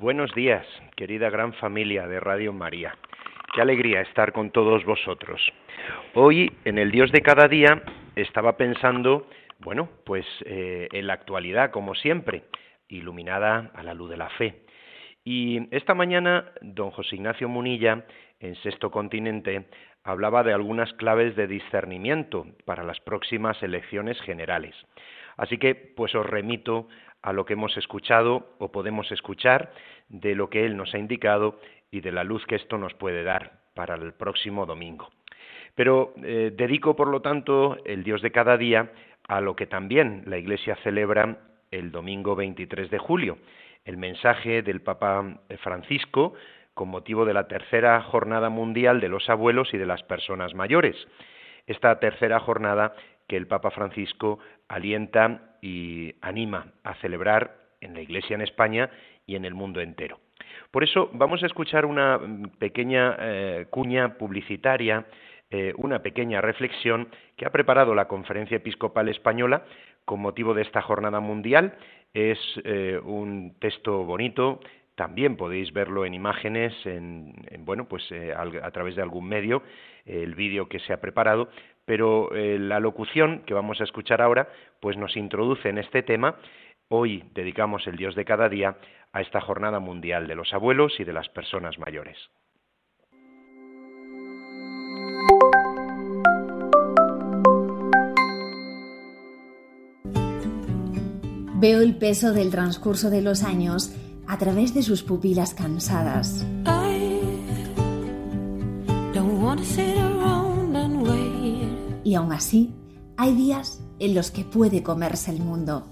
Buenos días, querida gran familia de Radio María. Qué alegría estar con todos vosotros. Hoy, en el Dios de cada día, estaba pensando, bueno, pues eh, en la actualidad, como siempre, iluminada a la luz de la fe. Y esta mañana, don José Ignacio Munilla, en Sexto Continente, hablaba de algunas claves de discernimiento para las próximas elecciones generales. Así que, pues os remito a lo que hemos escuchado o podemos escuchar de lo que Él nos ha indicado y de la luz que esto nos puede dar para el próximo domingo. Pero eh, dedico, por lo tanto, el Dios de cada día a lo que también la Iglesia celebra el domingo 23 de julio, el mensaje del Papa Francisco con motivo de la tercera jornada mundial de los abuelos y de las personas mayores. Esta tercera jornada que el Papa Francisco alienta y anima a celebrar en la Iglesia en España y en el mundo entero. Por eso vamos a escuchar una pequeña eh, cuña publicitaria, eh, una pequeña reflexión que ha preparado la Conferencia Episcopal Española con motivo de esta jornada mundial. Es eh, un texto bonito, también podéis verlo en imágenes, en, bueno, pues a través de algún medio, el vídeo que se ha preparado, pero eh, la locución que vamos a escuchar ahora pues nos introduce en este tema. Hoy dedicamos el Dios de cada día a esta jornada mundial de los abuelos y de las personas mayores. Veo el peso del transcurso de los años a través de sus pupilas cansadas. Y aún así, hay días en los que puede comerse el mundo.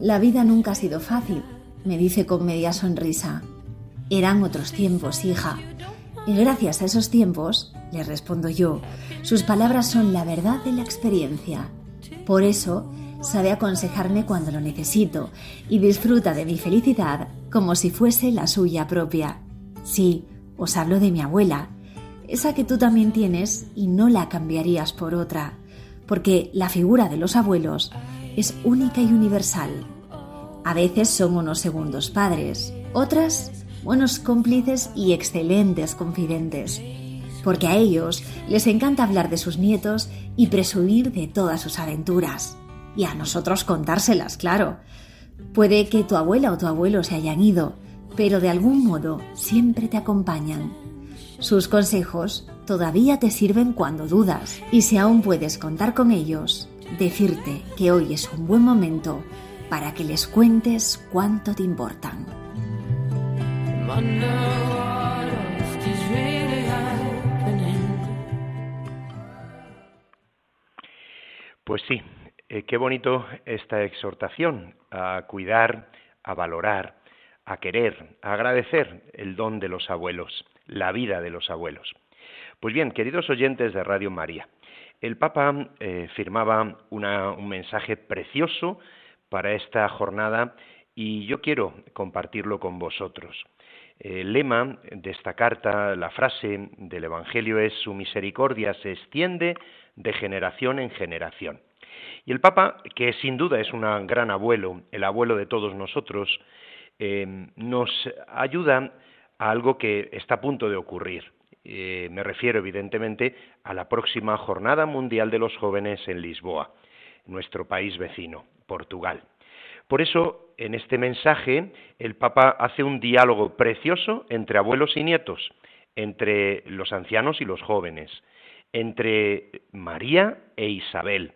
La vida nunca ha sido fácil, me dice con media sonrisa. Eran otros tiempos, hija. Y gracias a esos tiempos, le respondo yo, sus palabras son la verdad de la experiencia. Por eso, sabe aconsejarme cuando lo necesito y disfruta de mi felicidad como si fuese la suya propia. Sí, os hablo de mi abuela, esa que tú también tienes y no la cambiarías por otra, porque la figura de los abuelos es única y universal. A veces son unos segundos padres, otras buenos cómplices y excelentes confidentes, porque a ellos les encanta hablar de sus nietos y presumir de todas sus aventuras, y a nosotros contárselas, claro. Puede que tu abuela o tu abuelo se hayan ido, pero de algún modo siempre te acompañan sus consejos todavía te sirven cuando dudas y si aún puedes contar con ellos, decirte que hoy es un buen momento para que les cuentes cuánto te importan. Pues sí, eh, qué bonito esta exhortación a cuidar, a valorar, a querer, a agradecer el don de los abuelos la vida de los abuelos. Pues bien, queridos oyentes de Radio María, el Papa eh, firmaba un mensaje precioso para esta jornada y yo quiero compartirlo con vosotros. El lema de esta carta, la frase del Evangelio es Su misericordia se extiende de generación en generación. Y el Papa, que sin duda es un gran abuelo, el abuelo de todos nosotros, eh, nos ayuda a algo que está a punto de ocurrir. Eh, me refiero, evidentemente, a la próxima Jornada Mundial de los Jóvenes en Lisboa, nuestro país vecino, Portugal. Por eso, en este mensaje, el Papa hace un diálogo precioso entre abuelos y nietos, entre los ancianos y los jóvenes, entre María e Isabel,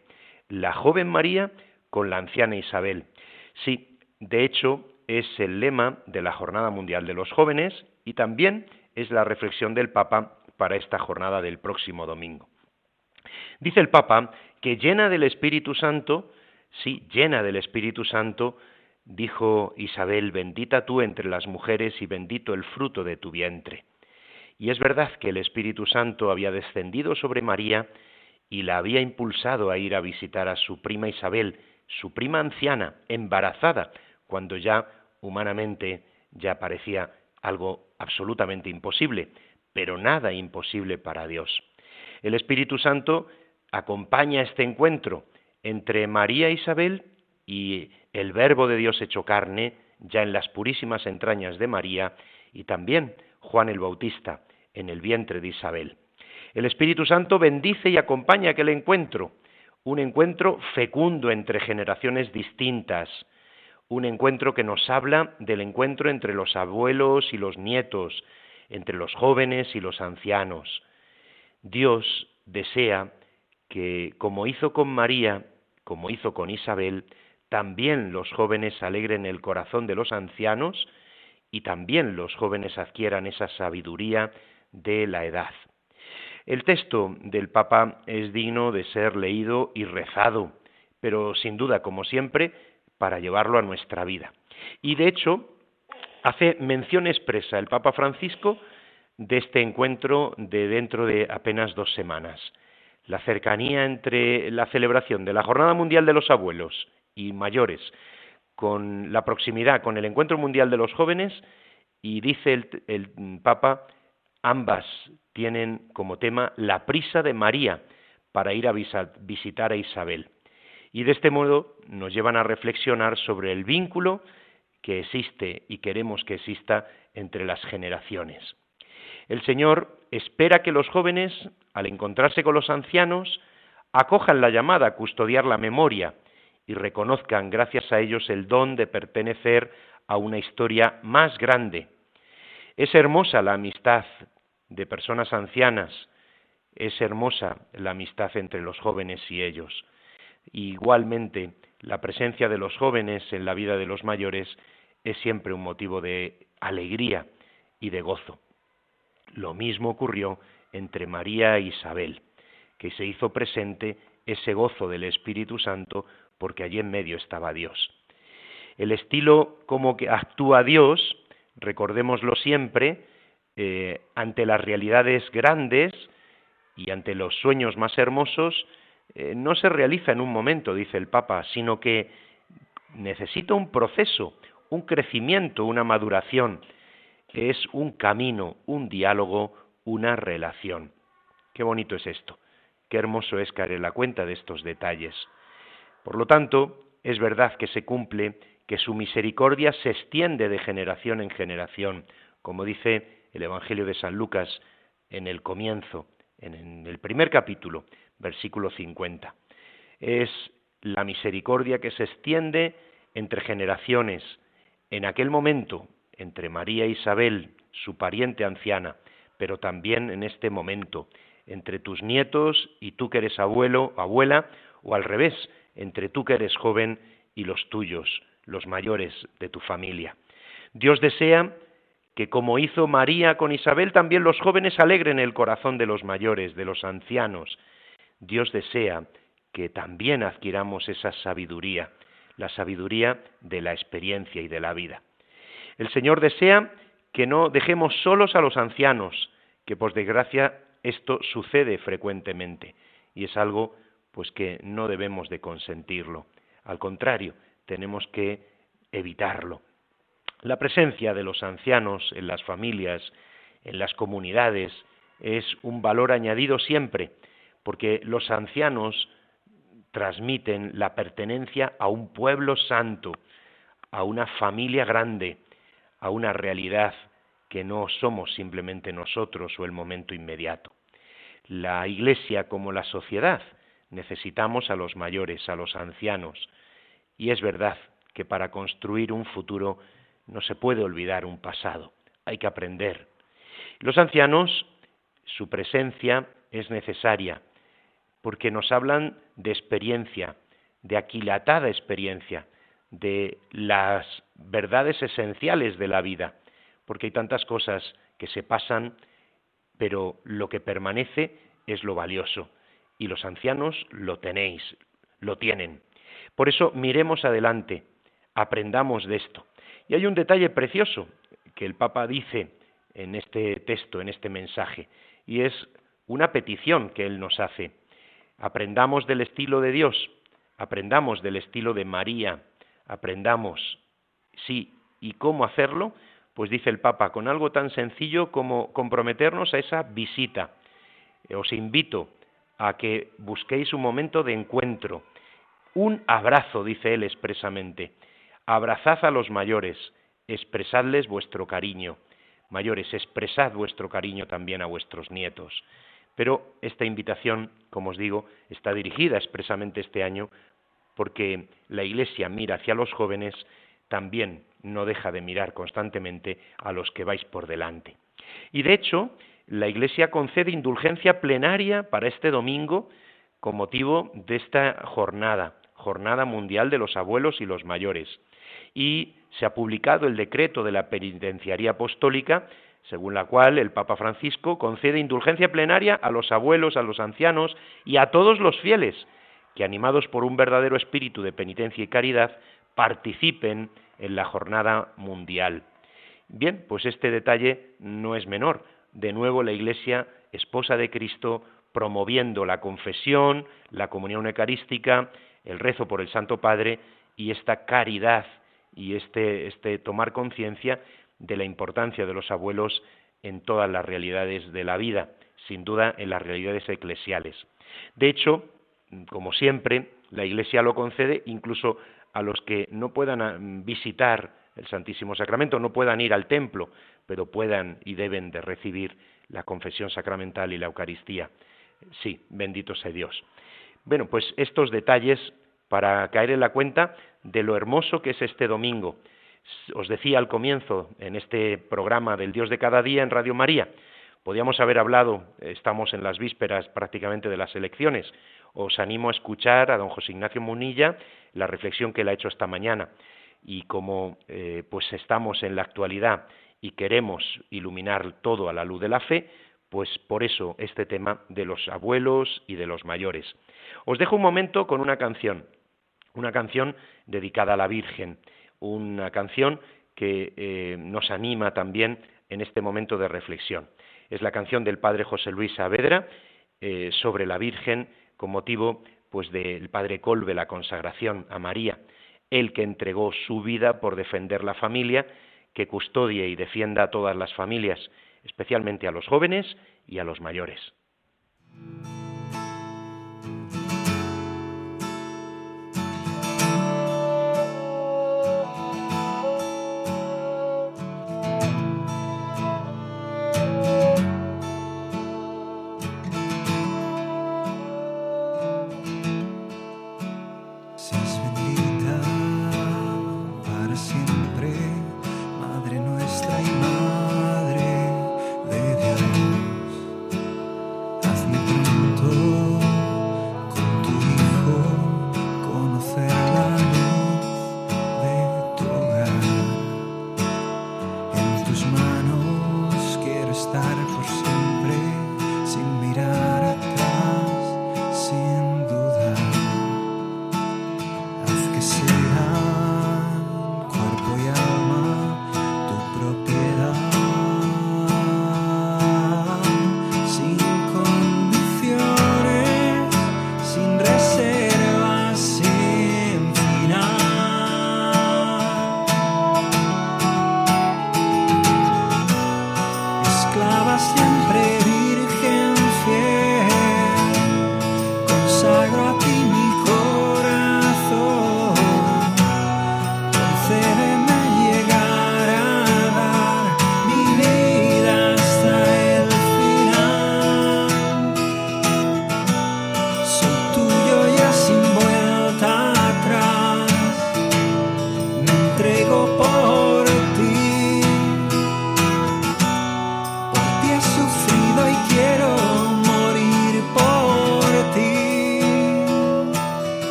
la joven María con la anciana Isabel. Sí, de hecho, es el lema de la Jornada Mundial de los Jóvenes y también es la reflexión del Papa para esta jornada del próximo domingo. Dice el Papa que llena del Espíritu Santo, sí, llena del Espíritu Santo, dijo Isabel, bendita tú entre las mujeres y bendito el fruto de tu vientre. Y es verdad que el Espíritu Santo había descendido sobre María y la había impulsado a ir a visitar a su prima Isabel, su prima anciana, embarazada, cuando ya humanamente ya parecía algo absolutamente imposible, pero nada imposible para Dios. El Espíritu Santo acompaña este encuentro entre María Isabel y el Verbo de Dios hecho carne, ya en las purísimas entrañas de María, y también Juan el Bautista, en el vientre de Isabel. El Espíritu Santo bendice y acompaña aquel encuentro, un encuentro fecundo entre generaciones distintas, un encuentro que nos habla del encuentro entre los abuelos y los nietos, entre los jóvenes y los ancianos. Dios desea que, como hizo con María, como hizo con Isabel, también los jóvenes alegren el corazón de los ancianos y también los jóvenes adquieran esa sabiduría de la edad. El texto del Papa es digno de ser leído y rezado, pero sin duda, como siempre, para llevarlo a nuestra vida. Y de hecho, hace mención expresa el Papa Francisco de este encuentro de dentro de apenas dos semanas. La cercanía entre la celebración de la Jornada Mundial de los Abuelos y Mayores con la proximidad con el Encuentro Mundial de los Jóvenes y dice el, Papa Ambas tienen como tema la prisa de María para ir a visitar a Isabel. Y de este modo nos llevan a reflexionar sobre el vínculo que existe y queremos que exista entre las generaciones. El Señor espera que los jóvenes, al encontrarse con los ancianos, acojan la llamada a custodiar la memoria y reconozcan gracias a ellos el don de pertenecer a una historia más grande, es hermosa la amistad de personas ancianas, es hermosa la amistad entre los jóvenes y ellos. igualmente, la presencia de los jóvenes en la vida de los mayores es siempre un motivo de alegría y de gozo. Lo mismo ocurrió entre María e Isabel, que se hizo presente ese gozo del Espíritu Santo porque allí en medio estaba Dios. El estilo como que actúa Dios recordémoslo siempre, eh, ante las realidades grandes y ante los sueños más hermosos, eh, no se realiza en un momento, dice el Papa, sino que necesita un proceso, un crecimiento, una maduración. Es un camino, un diálogo, una relación. Qué bonito es esto. Qué hermoso es caer en la cuenta de estos detalles. Por lo tanto, es verdad que se cumple que su misericordia se extiende de generación en generación, como dice el Evangelio de San Lucas en el comienzo, en el primer capítulo, versículo 50. Es la misericordia que se extiende entre generaciones, en aquel momento entre María e Isabel, su pariente anciana, pero también en este momento, entre tus nietos y tú que eres abuelo, abuela, o al revés, entre tú que eres joven y los tuyos, los mayores de tu familia. Dios desea que como hizo María con Isabel, también los jóvenes alegren el corazón de los mayores, de los ancianos. Dios desea que también adquiramos esa sabiduría, la sabiduría de la experiencia y de la vida. El Señor desea que no dejemos solos a los ancianos, que por desgracia esto sucede frecuentemente y es algo pues que no debemos de consentirlo. Al contrario, tenemos que evitarlo. La presencia de los ancianos en las familias, en las comunidades, es un valor añadido siempre, porque los ancianos transmiten la pertenencia a un pueblo santo, a una familia grande, a una realidad que no somos simplemente nosotros o el momento inmediato. La Iglesia como la sociedad necesitamos a los mayores, a los ancianos, y es verdad que para construir un futuro no se puede olvidar un pasado, hay que aprender. Los ancianos, su presencia es necesaria, porque nos hablan de experiencia, de aquilatada experiencia, de las verdades esenciales de la vida, porque hay tantas cosas que se pasan, pero lo que permanece es lo valioso, y los ancianos lo tenéis, lo tienen. Por eso miremos adelante, aprendamos de esto. Y hay un detalle precioso que el Papa dice en este texto, en este mensaje, y es una petición que él nos hace. Aprendamos del estilo de Dios, aprendamos del estilo de María, aprendamos, sí, ¿y cómo hacerlo? Pues dice el Papa, con algo tan sencillo como comprometernos a esa visita. Os invito a que busquéis un momento de encuentro, un abrazo, dice él expresamente. Abrazad a los mayores, expresadles vuestro cariño. Mayores, expresad vuestro cariño también a vuestros nietos. Pero esta invitación, como os digo, está dirigida expresamente este año porque la Iglesia mira hacia los jóvenes, también no deja de mirar constantemente a los que vais por delante. Y de hecho, la Iglesia concede indulgencia plenaria para este domingo con motivo de esta jornada, Jornada Mundial de los Abuelos y los Mayores. Y se ha publicado el decreto de la Penitenciaría Apostólica según la cual el Papa Francisco concede indulgencia plenaria a los abuelos, a los ancianos y a todos los fieles, que animados por un verdadero espíritu de penitencia y caridad, participen en la jornada mundial. Bien, pues este detalle no es menor. De nuevo la Iglesia, esposa de Cristo, promoviendo la confesión, la comunión eucarística, el rezo por el Santo Padre y esta caridad y este, este tomar conciencia de la importancia de los abuelos en todas las realidades de la vida, sin duda en las realidades eclesiales. De hecho, como siempre, la Iglesia lo concede incluso a los que no puedan ah, visitar el Santísimo Sacramento, no puedan ir al templo, pero puedan y deben de recibir la confesión sacramental y la Eucaristía. Sí, bendito sea Dios. Bueno, pues estos detalles para caer en la cuenta de lo hermoso que es este domingo, os decía al comienzo, en este programa del Dios de cada día en Radio María, podíamos haber hablado, estamos en las vísperas prácticamente de las elecciones, os animo a escuchar a don José Ignacio Munilla la reflexión que él ha hecho esta mañana. Y como eh, pues estamos en la actualidad y queremos iluminar todo a la luz de la fe, pues por eso este tema de los abuelos y de los mayores. Os dejo un momento con una canción, una canción dedicada a la Virgen una canción que eh, nos anima también en este momento de reflexión. Es la canción del padre José Luis Saavedra eh, sobre la Virgen con motivo pues del padre Colbe, la consagración a María, el que entregó su vida por defender la familia, que custodie y defienda a todas las familias, especialmente a los jóvenes y a los mayores.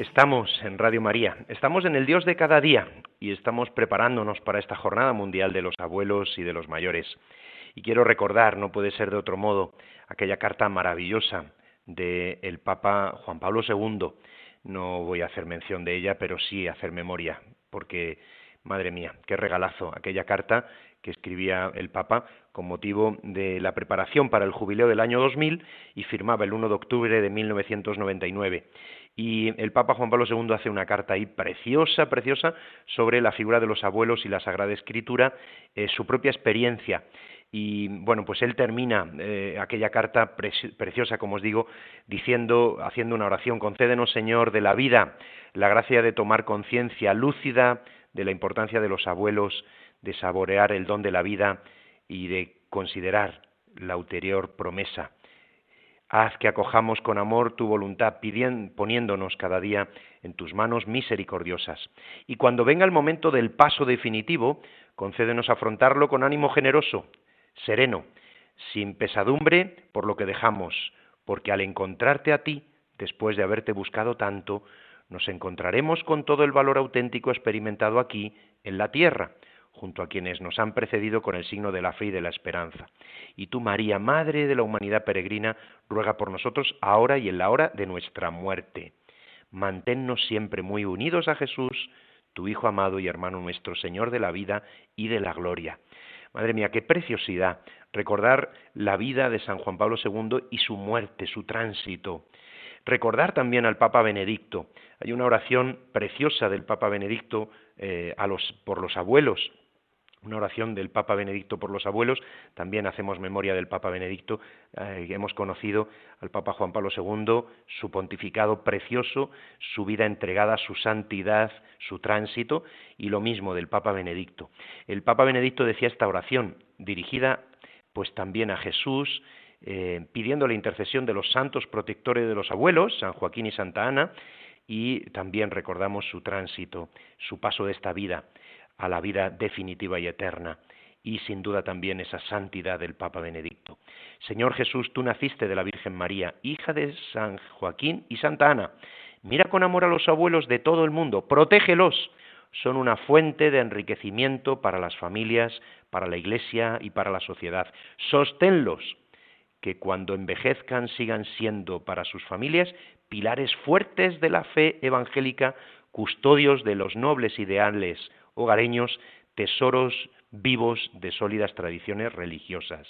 Estamos en Radio María, estamos en el Dios de cada día y estamos preparándonos para esta jornada mundial de los abuelos y de los mayores. Y quiero recordar, no puede ser de otro modo, aquella carta maravillosa del Papa Juan Pablo II. No voy a hacer mención de ella, pero sí hacer memoria, porque, madre mía, qué regalazo, aquella carta que escribía el Papa con motivo de la preparación para el jubileo del año 2000 y firmaba el 1 de octubre de 1999. Y el Papa Juan Pablo II hace una carta ahí preciosa, preciosa, sobre la figura de los abuelos y la Sagrada Escritura, eh, su propia experiencia. Y bueno, pues él termina eh, aquella carta preciosa, como os digo, diciendo, haciendo una oración, concédenos, Señor, de la vida, la gracia de tomar conciencia lúcida de la importancia de los abuelos, de saborear el don de la vida y de considerar la ulterior promesa Haz que acojamos con amor tu voluntad, poniéndonos cada día en tus manos misericordiosas. Y cuando venga el momento del paso definitivo, concédenos afrontarlo con ánimo generoso, sereno, sin pesadumbre por lo que dejamos, porque al encontrarte a ti, después de haberte buscado tanto, nos encontraremos con todo el valor auténtico experimentado aquí, en la tierra, junto a quienes nos han precedido con el signo de la fe y de la esperanza. Y tú, María, Madre de la humanidad peregrina, ruega por nosotros ahora y en la hora de nuestra muerte. Manténnos siempre muy unidos a Jesús, tu Hijo amado y hermano nuestro, Señor de la vida y de la gloria. Madre mía, qué preciosidad recordar la vida de San Juan Pablo II y su muerte, su tránsito. Recordar también al Papa Benedicto. Hay una oración preciosa del Papa Benedicto eh, a los, por los abuelos una oración del Papa Benedicto por los abuelos, también hacemos memoria del Papa Benedicto, eh, hemos conocido al Papa Juan Pablo II, su pontificado precioso, su vida entregada, su santidad, su tránsito, y lo mismo del Papa Benedicto. El Papa Benedicto decía esta oración, dirigida pues también a Jesús, eh, pidiendo la intercesión de los santos protectores de los abuelos, San Joaquín y Santa Ana, y también recordamos su tránsito, su paso de esta vida a la vida definitiva y eterna y sin duda también esa santidad del Papa Benedicto. Señor Jesús, tú naciste de la Virgen María, hija de San Joaquín y Santa Ana. Mira con amor a los abuelos de todo el mundo, protégelos. Son una fuente de enriquecimiento para las familias, para la Iglesia y para la sociedad. Sosténlos, que cuando envejezcan sigan siendo para sus familias pilares fuertes de la fe evangélica, custodios de los nobles ideales hogareños tesoros vivos de sólidas tradiciones religiosas.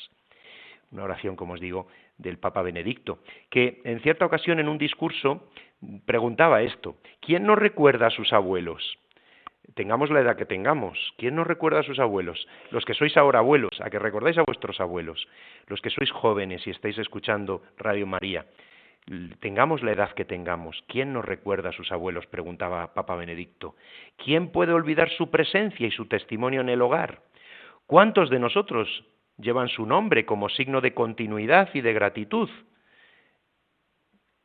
Una oración, como os digo, del Papa Benedicto, que en cierta ocasión en un discurso preguntaba esto, ¿quién no recuerda a sus abuelos? Tengamos la edad que tengamos, ¿quién no recuerda a sus abuelos? Los que sois ahora abuelos, a que recordáis a vuestros abuelos, los que sois jóvenes y estáis escuchando Radio María, tengamos la edad que tengamos, ¿quién nos recuerda a sus abuelos? preguntaba Papa Benedicto. ¿Quién puede olvidar su presencia y su testimonio en el hogar? ¿Cuántos de nosotros llevan su nombre como signo de continuidad y de gratitud?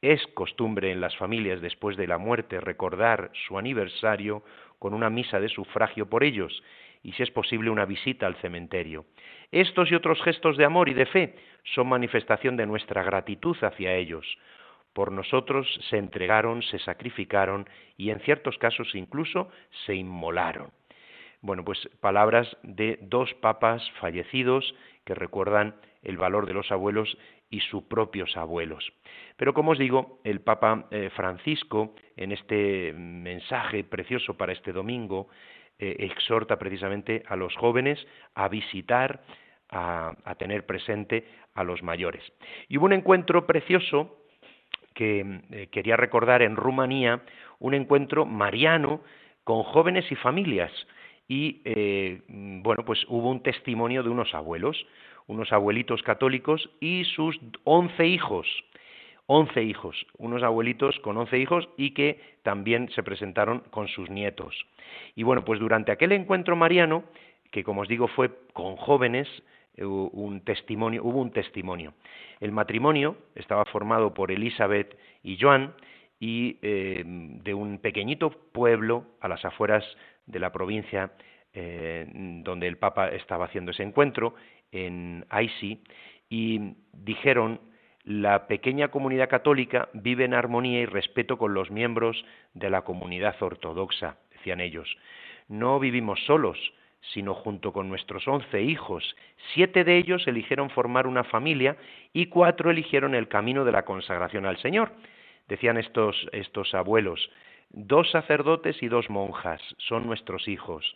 Es costumbre en las familias después de la muerte recordar su aniversario con una misa de sufragio por ellos y si es posible una visita al cementerio. Estos y otros gestos de amor y de fe son manifestación de nuestra gratitud hacia ellos. Por nosotros se entregaron, se sacrificaron y en ciertos casos incluso se inmolaron. Bueno, pues palabras de dos papas fallecidos que recuerdan el valor de los abuelos y sus propios abuelos. Pero como os digo, el Papa eh, Francisco, en este mensaje precioso para este domingo, eh, exhorta precisamente a los jóvenes a visitar, a, tener presente a los mayores. Y hubo un encuentro precioso que eh, quería recordar en Rumanía, un encuentro mariano con jóvenes y familias. Y eh, bueno, pues hubo un testimonio de unos abuelos, unos abuelitos católicos y sus once hijos. 11 hijos, unos abuelitos con 11 hijos y que también se presentaron con sus nietos. Y bueno, pues durante aquel encuentro mariano, que como os digo fue con jóvenes, un testimonio, hubo un testimonio. El matrimonio estaba formado por Elizabeth y Joan y eh, de un pequeñito pueblo a las afueras de la provincia eh, donde el Papa estaba haciendo ese encuentro, en Aisi, y dijeron la pequeña comunidad católica vive en armonía y respeto con los miembros de la comunidad ortodoxa, decían ellos. No vivimos solos, sino junto con nuestros once hijos. Siete de ellos eligieron formar una familia y cuatro eligieron el camino de la consagración al Señor. Decían estos, estos abuelos, dos sacerdotes y dos monjas son nuestros hijos.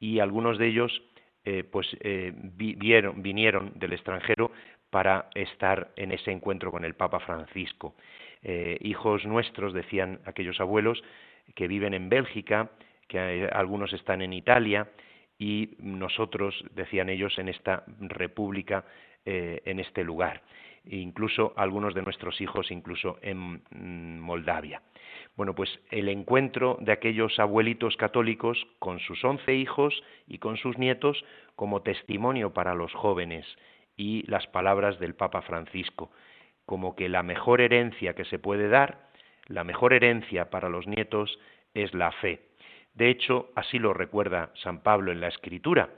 Y algunos de ellos eh, pues eh, vinieron del extranjero para estar en ese encuentro con el Papa Francisco. Eh, hijos nuestros, decían aquellos abuelos, que viven en Bélgica, que algunos están en Italia, y nosotros, decían ellos, en esta república, eh, en este lugar. incluso algunos de nuestros hijos, incluso en mm, Moldavia. Bueno, pues el encuentro de aquellos abuelitos católicos con sus once hijos y con sus nietos como testimonio para los jóvenes y las palabras del Papa Francisco, como que la mejor herencia que se puede dar, la mejor herencia para los nietos es la fe. De hecho, así lo recuerda San Pablo en la Escritura.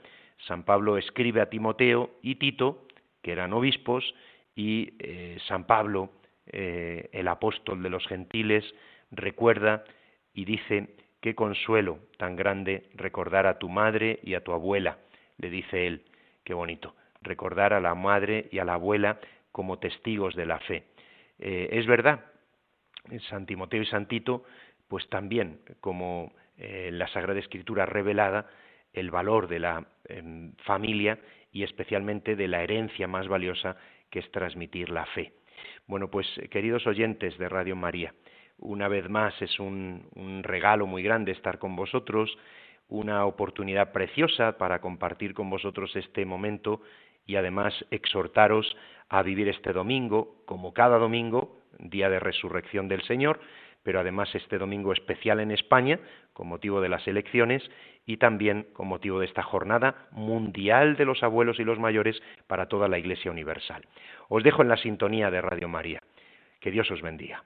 San Pablo escribe a Timoteo y Tito, que eran obispos, y eh, San Pablo, eh, el apóstol de los gentiles, recuerda y dice, qué consuelo tan grande recordar a tu madre y a tu abuela, le dice él, qué bonito, recordar a la madre y a la abuela como testigos de la fe. Eh, es verdad, San Timoteo y San Tito, pues también como en la Sagrada Escritura revelada el valor de la em, familia y especialmente de la herencia más valiosa que es transmitir la fe. Bueno, pues queridos oyentes de Radio María, una vez más es un regalo muy grande estar con vosotros, una oportunidad preciosa para compartir con vosotros este momento y además exhortaros a vivir este domingo, como cada domingo, día de resurrección del Señor, pero además este domingo especial en España, con motivo de las elecciones, y también con motivo de esta jornada mundial de los abuelos y los mayores para toda la Iglesia Universal. Os dejo en la sintonía de Radio María. Que Dios os bendiga.